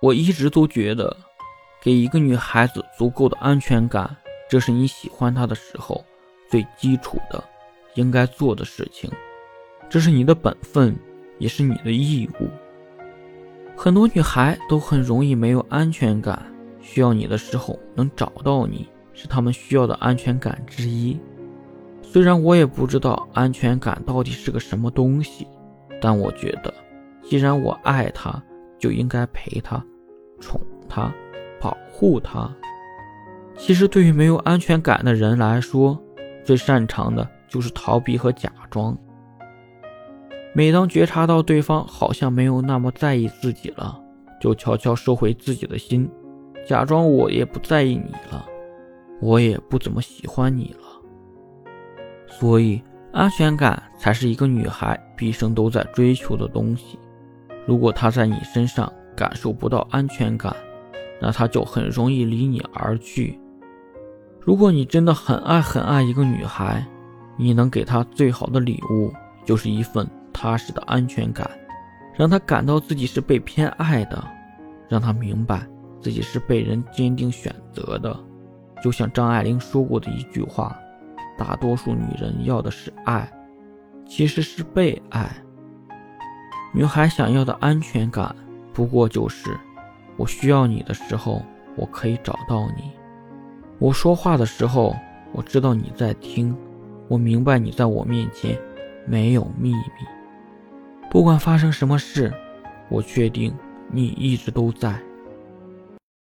我一直都觉得，给一个女孩子足够的安全感，这是你喜欢她的时候最基础的应该做的事情，这是你的本分，也是你的义务。很多女孩都很容易没有安全感，需要你的时候能找到你，是她们需要的安全感之一。虽然我也不知道安全感到底是个什么东西，但我觉得，既然我爱她，就应该陪她、宠她、保护她。其实，对于没有安全感的人来说，最擅长的就是逃避和假装。每当觉察到对方好像没有那么在意自己了，就悄悄收回自己的心，假装我也不在意你了，我也不怎么喜欢你了。所以，安全感才是一个女孩毕生都在追求的东西。如果她在你身上感受不到安全感，那她就很容易离你而去。如果你真的很爱很爱一个女孩，你能给她最好的礼物就是一份踏实的安全感，让她感到自己是被偏爱的，让她明白自己是被人坚定选择的。就像张爱玲说过的一句话。大多数女人要的是爱，其实是被爱。女孩想要的安全感，不过就是我需要你的时候，我可以找到你；我说话的时候，我知道你在听；我明白你在我面前没有秘密。不管发生什么事，我确定你一直都在。